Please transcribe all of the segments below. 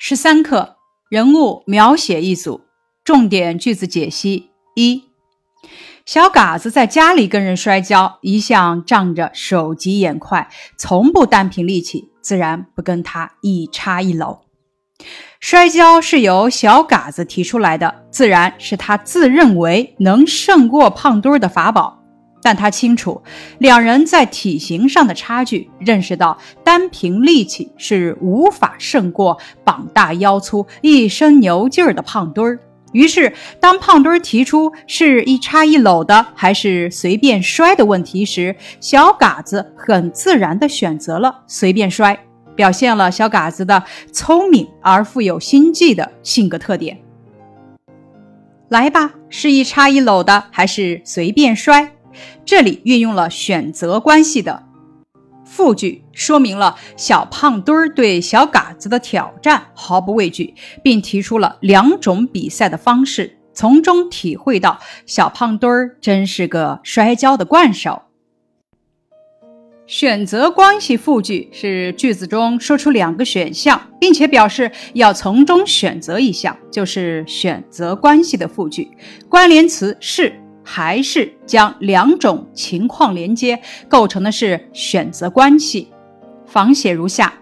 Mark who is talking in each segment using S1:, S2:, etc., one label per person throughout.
S1: 十三课人物描写一组，重点句子解析一：小嘎子在家里跟人摔跤，一向仗着手疾眼快，从不单凭力气，自然不跟他一插一搂。摔跤是由小嘎子提出来的，自然是他自认为能胜过胖墩儿的法宝。但他清楚两人在体型上的差距，认识到单凭力气是无法胜过膀大腰粗、一身牛劲儿的胖墩儿。于是，当胖墩儿提出是一插一搂的，还是随便摔的问题时，小嘎子很自然地选择了随便摔，表现了小嘎子的聪明而富有心计的性格特点。来吧，是一插一搂的，还是随便摔？这里运用了选择关系的复句，说明了小胖墩儿对小嘎子的挑战毫不畏惧，并提出了两种比赛的方式，从中体会到小胖墩儿真是个摔跤的惯手。选择关系复句是句子中说出两个选项，并且表示要从中选择一项，就是选择关系的复句。关联词是。还是将两种情况连接，构成的是选择关系。仿写如下：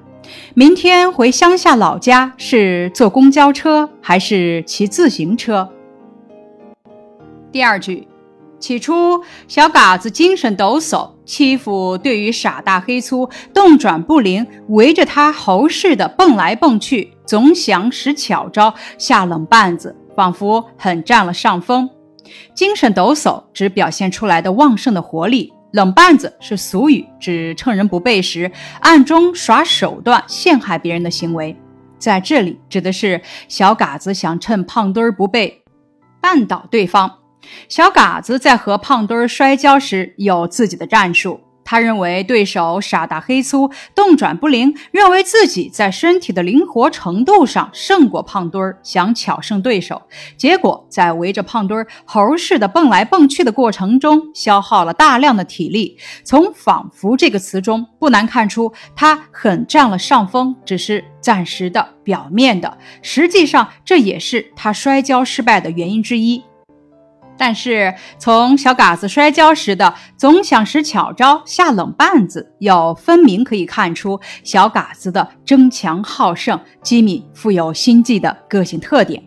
S1: 明天回乡下老家是坐公交车还是骑自行车？第二句，起初小嘎子精神抖擞，欺负对于傻大黑粗，动转不灵，围着他猴似的蹦来蹦去，总想使巧招，下冷绊子，仿佛很占了上风。精神抖擞指表现出来的旺盛的活力，冷绊子是俗语，指趁人不备时暗中耍手段陷害别人的行为。在这里指的是小嘎子想趁胖墩儿不备绊倒对方。小嘎子在和胖墩儿摔跤时有自己的战术。他认为对手傻大黑粗，动转不灵，认为自己在身体的灵活程度上胜过胖墩儿，想巧胜对手。结果在围着胖墩儿猴似的蹦来蹦去的过程中，消耗了大量的体力。从“仿佛”这个词中，不难看出他很占了上风，只是暂时的、表面的。实际上，这也是他摔跤失败的原因之一。但是从小嘎子摔跤时的总想使巧招下冷绊子，又分明可以看出小嘎子的争强好胜、机敏、富有心计的个性特点。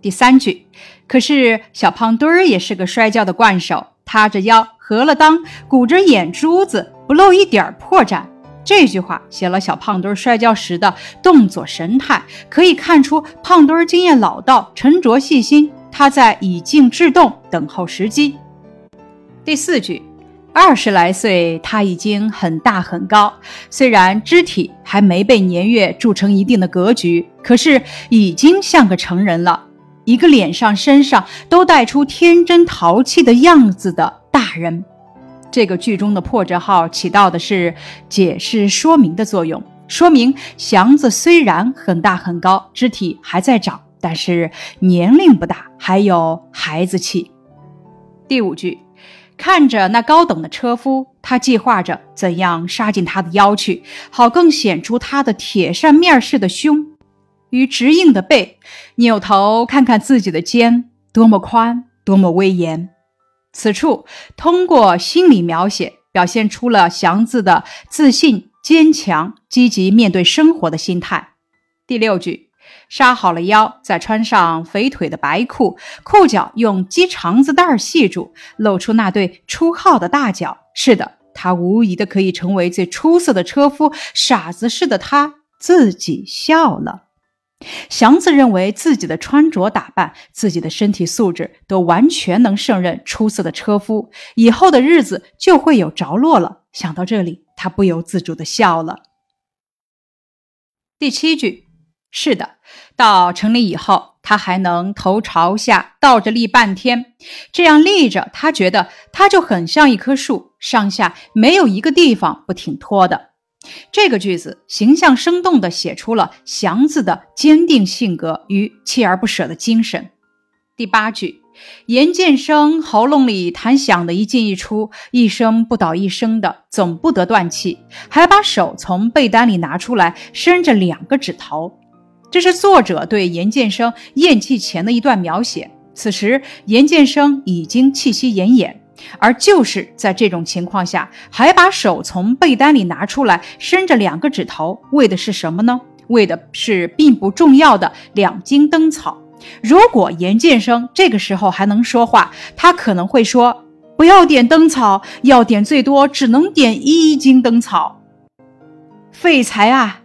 S1: 第三句，可是小胖墩儿也是个摔跤的惯手，塌着腰，合了裆，鼓着眼珠子，不露一点破绽。这句话写了小胖墩儿摔跤时的动作神态，可以看出胖墩儿经验老道、沉着细心。他在以静制动，等候时机。第四句，二十来岁，他已经很大很高，虽然肢体还没被年月铸成一定的格局，可是已经像个成人了，一个脸上、身上都带出天真淘气的样子的大人。这个句中的破折号起到的是解释说明的作用，说明祥子虽然很大很高，肢体还在长。但是年龄不大，还有孩子气。第五句，看着那高等的车夫，他计划着怎样杀进他的腰去，好更显出他的铁扇面似的胸与直硬的背。扭头看看自己的肩，多么宽，多么威严。此处通过心理描写，表现出了祥子的自信、坚强、积极面对生活的心态。第六句。杀好了腰，再穿上肥腿的白裤，裤脚用鸡肠子带系住，露出那对出号的大脚。是的，他无疑的可以成为最出色的车夫。傻子似的他自己笑了。祥子认为自己的穿着打扮、自己的身体素质都完全能胜任出色的车夫，以后的日子就会有着落了。想到这里，他不由自主的笑了。第七句。是的，到城里以后，他还能头朝下倒着立半天。这样立着，他觉得他就很像一棵树，上下没有一个地方不挺脱的。这个句子形象生动地写出了祥子的坚定性格与锲而不舍的精神。第八句。严建生喉咙里痰响的一进一出，一声不倒一声的，总不得断气，还把手从被单里拿出来，伸着两个指头。这是作者对严建生咽气前的一段描写。此时，严建生已经气息奄奄，而就是在这种情况下，还把手从被单里拿出来，伸着两个指头，为的是什么呢？为的是并不重要的两斤灯草。如果严建生这个时候还能说话，他可能会说：“不要点灯草，要点最多只能点一斤灯草。”废材啊！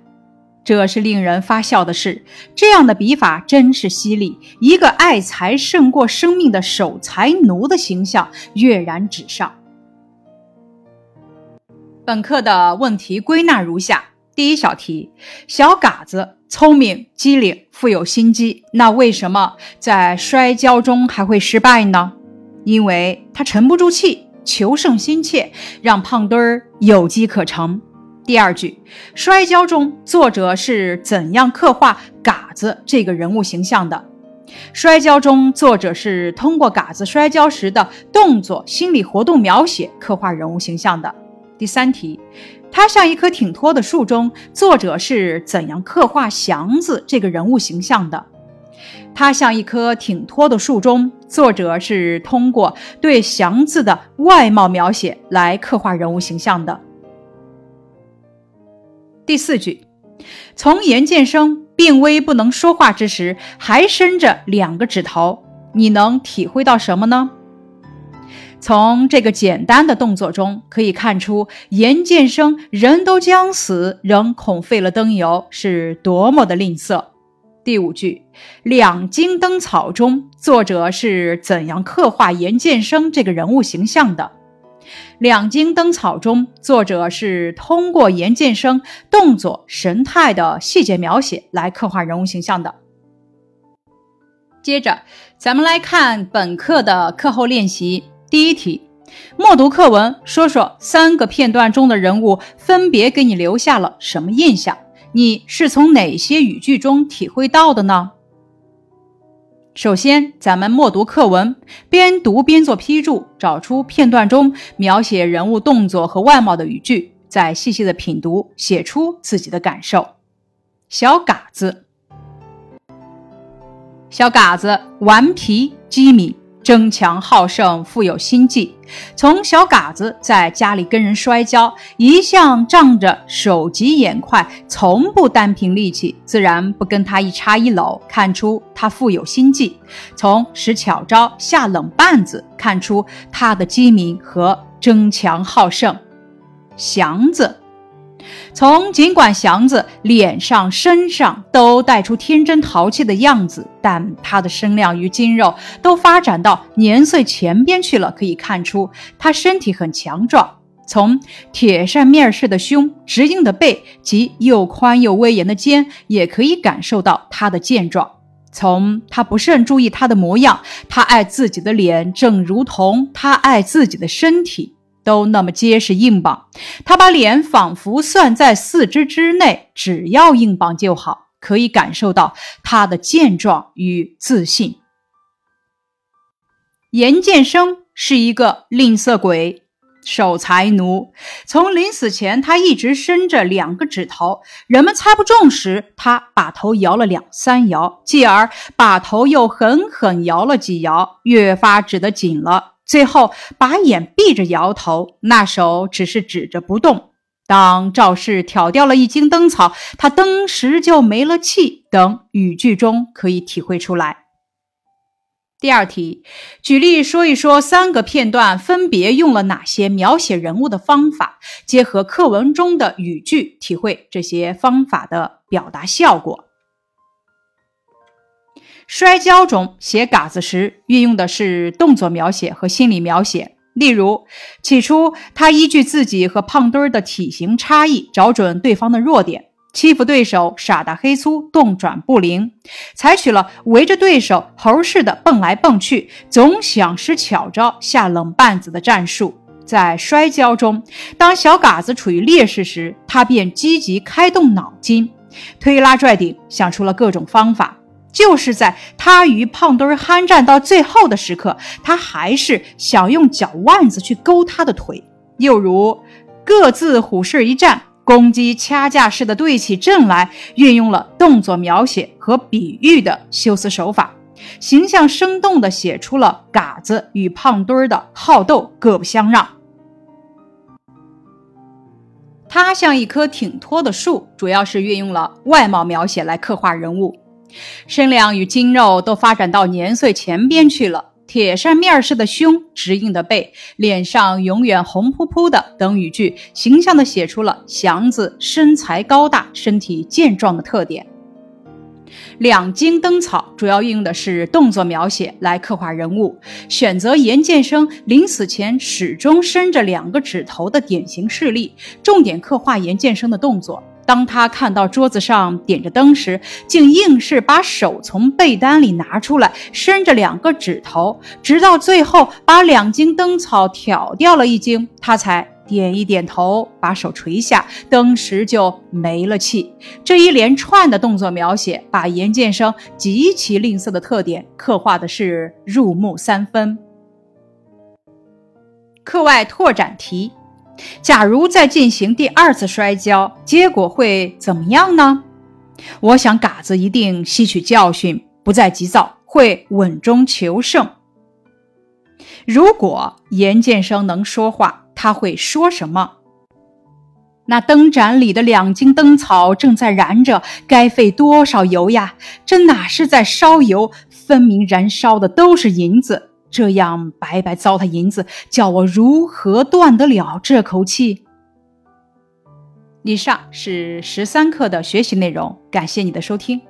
S1: 这是令人发笑的事。这样的笔法真是犀利，一个爱财胜过生命的守财奴的形象跃然纸上。本课的问题归纳如下：第一小题，小嘎子聪明机灵，富有心机，那为什么在摔跤中还会失败呢？因为他沉不住气，求胜心切，让胖墩儿有机可乘。第二句，摔跤中作者是怎样刻画嘎子这个人物形象的？摔跤中作者是通过嘎子摔跤时的动作、心理活动描写刻画人物形象的。第三题，他像一棵挺脱的树中，作者是怎样刻画祥子这个人物形象的？他像一棵挺脱的树中，作者是通过对祥子的外貌描写来刻画人物形象的。第四句，从严建生病危不能说话之时，还伸着两个指头，你能体会到什么呢？从这个简单的动作中可以看出，严建生人都将死，仍恐废了灯油，是多么的吝啬。第五句，两茎灯草中，作者是怎样刻画严建生这个人物形象的？两茎灯草中，作者是通过严建生动作、神态的细节描写来刻画人物形象的。接着，咱们来看本课的课后练习。第一题，默读课文，说说三个片段中的人物分别给你留下了什么印象？你是从哪些语句中体会到的呢？首先，咱们默读课文，边读边做批注，找出片段中描写人物动作和外貌的语句，再细细的品读，写出自己的感受。小嘎子，小嘎子顽皮机敏。争强好胜，富有心计。从小嘎子在家里跟人摔跤，一向仗着手疾眼快，从不单凭力气，自然不跟他一插一搂，看出他富有心计。从使巧招下冷绊子，看出他的机敏和争强好胜。祥子。从尽管祥子脸上、身上都带出天真淘气的样子，但他的身量与筋肉都发展到年岁前边去了，可以看出他身体很强壮。从铁扇面似的胸、直硬的背及又宽又威严的肩，也可以感受到他的健壮。从他不甚注意他的模样，他爱自己的脸，正如同他爱自己的身体。都那么结实硬邦，他把脸仿佛算在四肢之内，只要硬邦就好，可以感受到他的健壮与自信。严建生是一个吝啬鬼、守财奴，从临死前他一直伸着两个指头，人们猜不中时，他把头摇了两三摇，继而把头又狠狠摇了几摇，越发指得紧了。最后把眼闭着摇头，那手只是指着不动。当赵氏挑掉了一茎灯草，他登时就没了气。等语句中可以体会出来。第二题，举例说一说三个片段分别用了哪些描写人物的方法，结合课文中的语句，体会这些方法的表达效果。摔跤中写嘎子时，运用的是动作描写和心理描写。例如，起初他依据自己和胖墩儿的体型差异，找准对方的弱点，欺负对手傻大黑粗、动转不灵，采取了围着对手猴似的蹦来蹦去，总想使巧招下冷绊子的战术。在摔跤中，当小嘎子处于劣势时，他便积极开动脑筋，推拉拽顶，想出了各种方法。就是在他与胖墩儿酣战到最后的时刻，他还是想用脚腕子去勾他的腿。又如各自虎视一战，公鸡掐架式的对起阵来，运用了动作描写和比喻的修辞手法，形象生动地写出了嘎子与胖墩儿的好斗各不相让。它像一棵挺脱的树，主要是运用了外貌描写来刻画人物，身量与筋肉都发展到年岁前边去了。铁扇面似的胸，直硬的背，脸上永远红扑扑的等语句，形象地写出了祥子身材高大、身体健壮的特点。两茎灯草主要运用的是动作描写来刻画人物，选择严建生临死前始终伸着两个指头的典型事例，重点刻画严建生的动作。当他看到桌子上点着灯时，竟硬是把手从被单里拿出来，伸着两个指头，直到最后把两茎灯草挑掉了一茎，他才点一点头，把手垂下，灯时就没了气。这一连串的动作描写，把严建生极其吝啬的特点刻画的是入木三分。课外拓展题。假如再进行第二次摔跤，结果会怎么样呢？我想嘎子一定吸取教训，不再急躁，会稳中求胜。如果严建生能说话，他会说什么？那灯盏里的两茎灯草正在燃着，该费多少油呀？这哪是在烧油，分明燃烧的都是银子。这样白白糟蹋银子，叫我如何断得了这口气？以上是十三课的学习内容，感谢你的收听。